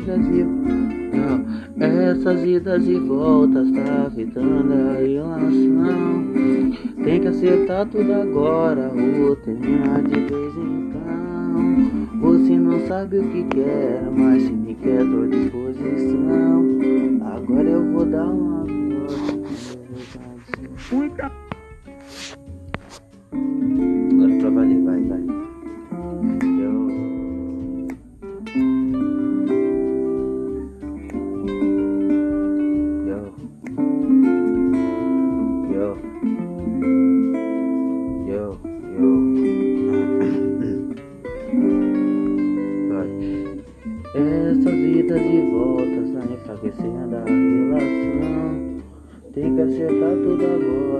idas e essas idas e voltas tá afetando a relação. Tem que acertar tudo agora ou terminar de vez quando. Você não sabe o que quer, mas se me quer tô à disposição. Agora eu vou dar uma volta. Muita. Yo. Yo. Yo. Vai. Essas idas e voltas tá enfraquecendo a relação. Tem que acertar tudo agora de